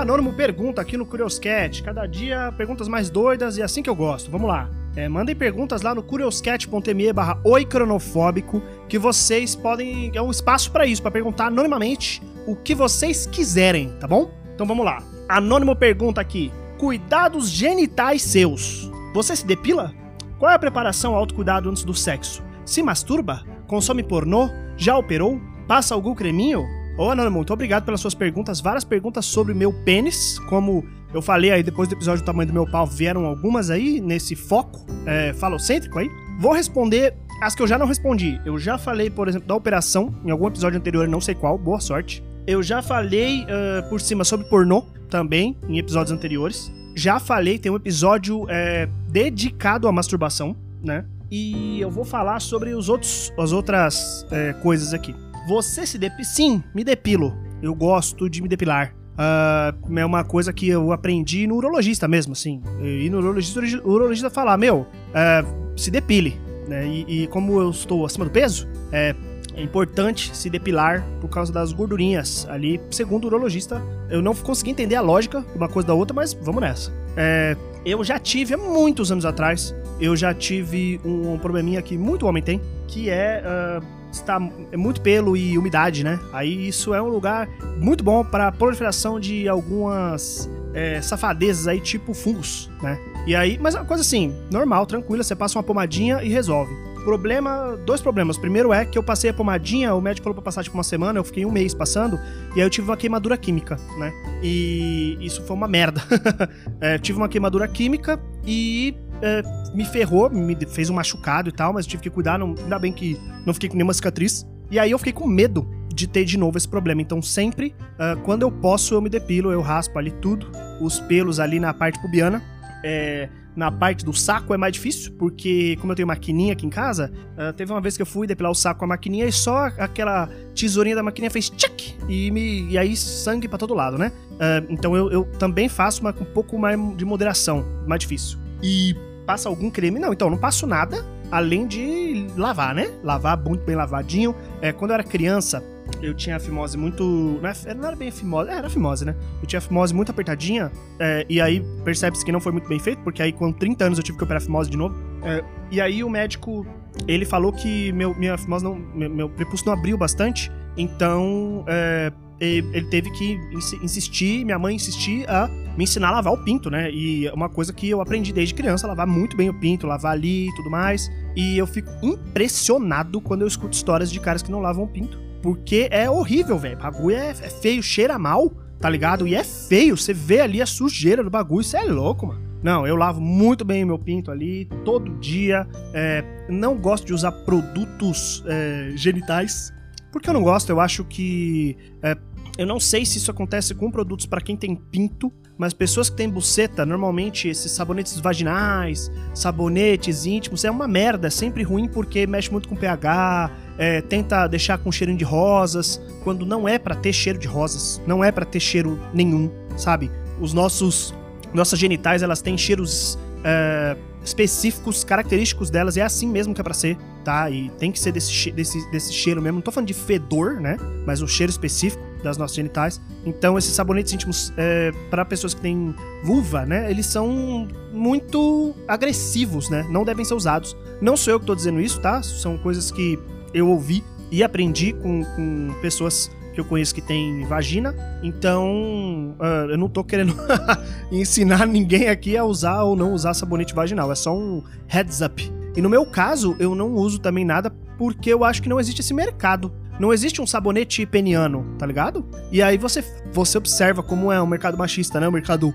Anônimo pergunta aqui no Curioscat. Cada dia perguntas mais doidas e assim que eu gosto. Vamos lá. É, mandem perguntas lá no curioscat.me barra oicronofóbico que vocês podem... É um espaço para isso, para perguntar anonimamente o que vocês quiserem, tá bom? Então vamos lá. Anônimo pergunta aqui. Cuidados genitais seus. Você se depila? Qual é a preparação ao autocuidado antes do sexo? Se masturba? Consome pornô? Já operou? Passa algum creminho? Ô, Anônimo, muito obrigado pelas suas perguntas. Várias perguntas sobre meu pênis. Como eu falei aí depois do episódio do tamanho do meu pau, vieram algumas aí nesse foco é, falocêntrico aí. Vou responder as que eu já não respondi. Eu já falei, por exemplo, da operação em algum episódio anterior, não sei qual, boa sorte. Eu já falei uh, por cima sobre pornô também, em episódios anteriores. Já falei, tem um episódio é, dedicado à masturbação, né? E eu vou falar sobre os outros, as outras é, coisas aqui. Você se depila? Sim, me depilo. Eu gosto de me depilar. Uh, é uma coisa que eu aprendi no urologista mesmo, assim. E no urologista, o urologista falar, meu, uh, se depile. Né? E, e, como eu estou acima do peso, é, é, importante se depilar por causa das gordurinhas ali. Segundo o urologista, eu não consegui entender a lógica de uma coisa da outra, mas vamos nessa. É, eu já tive há muitos anos atrás, eu já tive um, probleminha que muito homem tem, que é. Uh, está é muito pelo e umidade, né? Aí isso é um lugar muito bom para proliferação de algumas é, safadezas aí, tipo fungos, né? E aí, mas é uma coisa assim, normal, tranquila, você passa uma pomadinha e resolve. Problema, dois problemas. Primeiro é que eu passei a pomadinha, o médico falou pra passar tipo uma semana, eu fiquei um mês passando, e aí eu tive uma queimadura química, né? E isso foi uma merda. é, tive uma queimadura química e é, me ferrou, me fez um machucado e tal, mas tive que cuidar, não, ainda bem que não fiquei com nenhuma cicatriz. E aí eu fiquei com medo de ter de novo esse problema. Então sempre, uh, quando eu posso, eu me depilo, eu raspo ali tudo, os pelos ali na parte pubiana. É, na parte do saco é mais difícil, porque como eu tenho maquininha aqui em casa, uh, teve uma vez que eu fui depilar o saco com a maquininha e só aquela tesourinha da maquininha fez tchac! E, me, e aí sangue para todo lado, né? Uh, então eu, eu, também faço, mas com um pouco mais de moderação, mais difícil. E passa algum creme? Não, então não passo nada, além de lavar, né? Lavar muito bem lavadinho. É, quando eu era criança, eu tinha a fimose muito. Não era, não era bem fimose, era fimose, né? Eu tinha a fimose muito apertadinha, é, e aí percebe-se que não foi muito bem feito, porque aí com 30 anos eu tive que operar a fimose de novo. É, e aí o médico, ele falou que meu, minha fimose não. Meu, meu prepúcio não abriu bastante, então. É, ele teve que insistir, minha mãe insistir a me ensinar a lavar o pinto, né? E é uma coisa que eu aprendi desde criança, lavar muito bem o pinto, lavar ali e tudo mais. E eu fico impressionado quando eu escuto histórias de caras que não lavam o pinto. Porque é horrível, velho. Bagulho é, é, feio, cheira mal, tá ligado? E é feio, você vê ali a sujeira do bagulho, isso é louco, mano. Não, eu lavo muito bem o meu pinto ali, todo dia. É, não gosto de usar produtos é, genitais. Porque eu não gosto, eu acho que. É, eu não sei se isso acontece com produtos para quem tem pinto, mas pessoas que têm buceta, normalmente esses sabonetes vaginais, sabonetes íntimos, é uma merda, é sempre ruim porque mexe muito com pH, é, tenta deixar com cheirinho de rosas, quando não é para ter cheiro de rosas, não é para ter cheiro nenhum, sabe? Os nossos nossas genitais, elas têm cheiros é, específicos, característicos delas, é assim mesmo que é pra ser, tá? E tem que ser desse, desse, desse cheiro mesmo. Não tô falando de fedor, né? Mas o cheiro específico das nossas genitais. Então, esses sabonetes íntimos, é, para pessoas que têm vulva, né? Eles são muito agressivos, né? Não devem ser usados. Não sou eu que tô dizendo isso, tá? São coisas que eu ouvi e aprendi com, com pessoas que eu conheço que tem vagina. Então, uh, eu não tô querendo ensinar ninguém aqui a usar ou não usar sabonete vaginal. É só um heads up. E no meu caso, eu não uso também nada porque eu acho que não existe esse mercado. Não existe um sabonete peniano, tá ligado? E aí você, você observa como é um mercado machista, né? Um mercado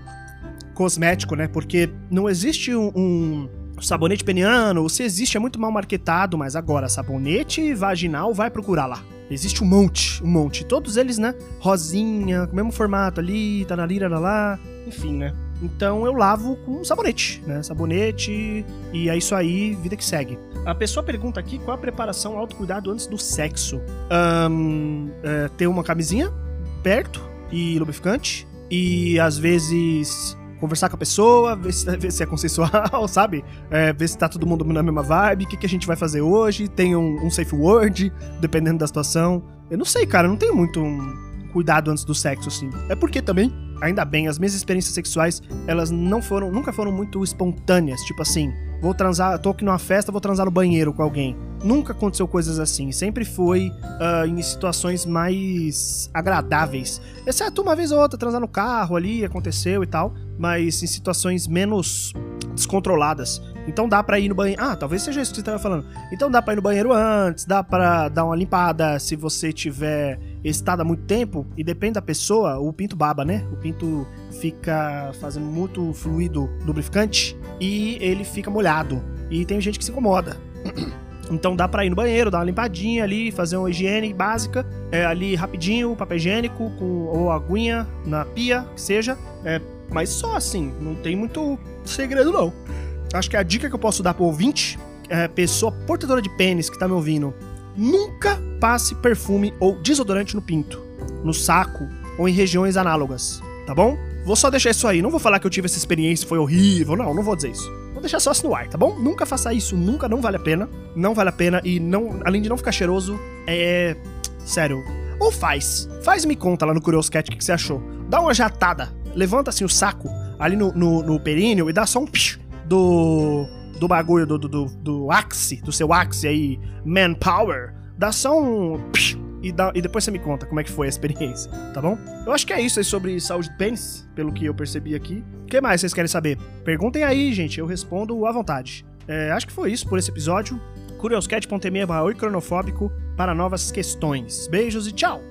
cosmético, né? Porque não existe um, um sabonete peniano, se existe é muito mal marketado, mas agora sabonete vaginal vai procurar lá. Existe um monte, um monte. Todos eles, né? Rosinha, com o mesmo formato ali, tá na lira lá, enfim, né? Então eu lavo com sabonete, né? Sabonete e é isso aí, vida que segue. A pessoa pergunta aqui qual a preparação autocuidado antes do sexo. Um, é, ter uma camisinha perto e lubrificante. E às vezes conversar com a pessoa, ver se, ver se é consensual, sabe? É, ver se tá todo mundo na mesma vibe, o que, que a gente vai fazer hoje, tem um, um, safe word, dependendo da situação. Eu não sei, cara, não tenho muito um cuidado antes do sexo, assim. É porque também ainda bem, as minhas experiências sexuais, elas não foram, nunca foram muito espontâneas, tipo assim, vou transar, tô aqui numa festa, vou transar no banheiro com alguém. Nunca aconteceu coisas assim, sempre foi uh, em situações mais agradáveis. Exceto uma vez ou outra, transar no carro ali, aconteceu e tal, mas em situações menos descontroladas. Então dá pra ir no banheiro. Ah, talvez seja isso que você estava falando. Então dá pra ir no banheiro antes, dá pra dar uma limpada se você tiver estado há muito tempo. E depende da pessoa, o pinto baba, né? O pinto fica fazendo muito fluido lubrificante e ele fica molhado. E tem gente que se incomoda. Então dá pra ir no banheiro, dar uma limpadinha ali, fazer uma higiene básica, é, ali rapidinho, papel higiênico com, ou aguinha na pia, que seja. É, mas só assim, não tem muito segredo não. Acho que a dica que eu posso dar pro ouvinte, é, pessoa portadora de pênis que tá me ouvindo, nunca passe perfume ou desodorante no pinto, no saco ou em regiões análogas, tá bom? Vou só deixar isso aí, não vou falar que eu tive essa experiência, foi horrível, não, não vou dizer isso. Vou deixar só assim no ar, tá bom? Nunca faça isso, nunca, não vale a pena. Não vale a pena e não, além de não ficar cheiroso, é. Sério. Ou faz. Faz me conta lá no Curious Cat o que, que você achou. Dá uma jatada, levanta assim o saco ali no, no, no períneo e dá só um psh, do. do bagulho, do, do, do, do axe, do seu axe aí, manpower, dá só um. E, dá, e depois você me conta como é que foi a experiência, tá bom? Eu acho que é isso aí sobre saúde de pênis, pelo que eu percebi aqui. O que mais vocês querem saber? Perguntem aí, gente, eu respondo à vontade. É, acho que foi isso por esse episódio. curioscat.me barra cronofóbico para novas questões. Beijos e tchau!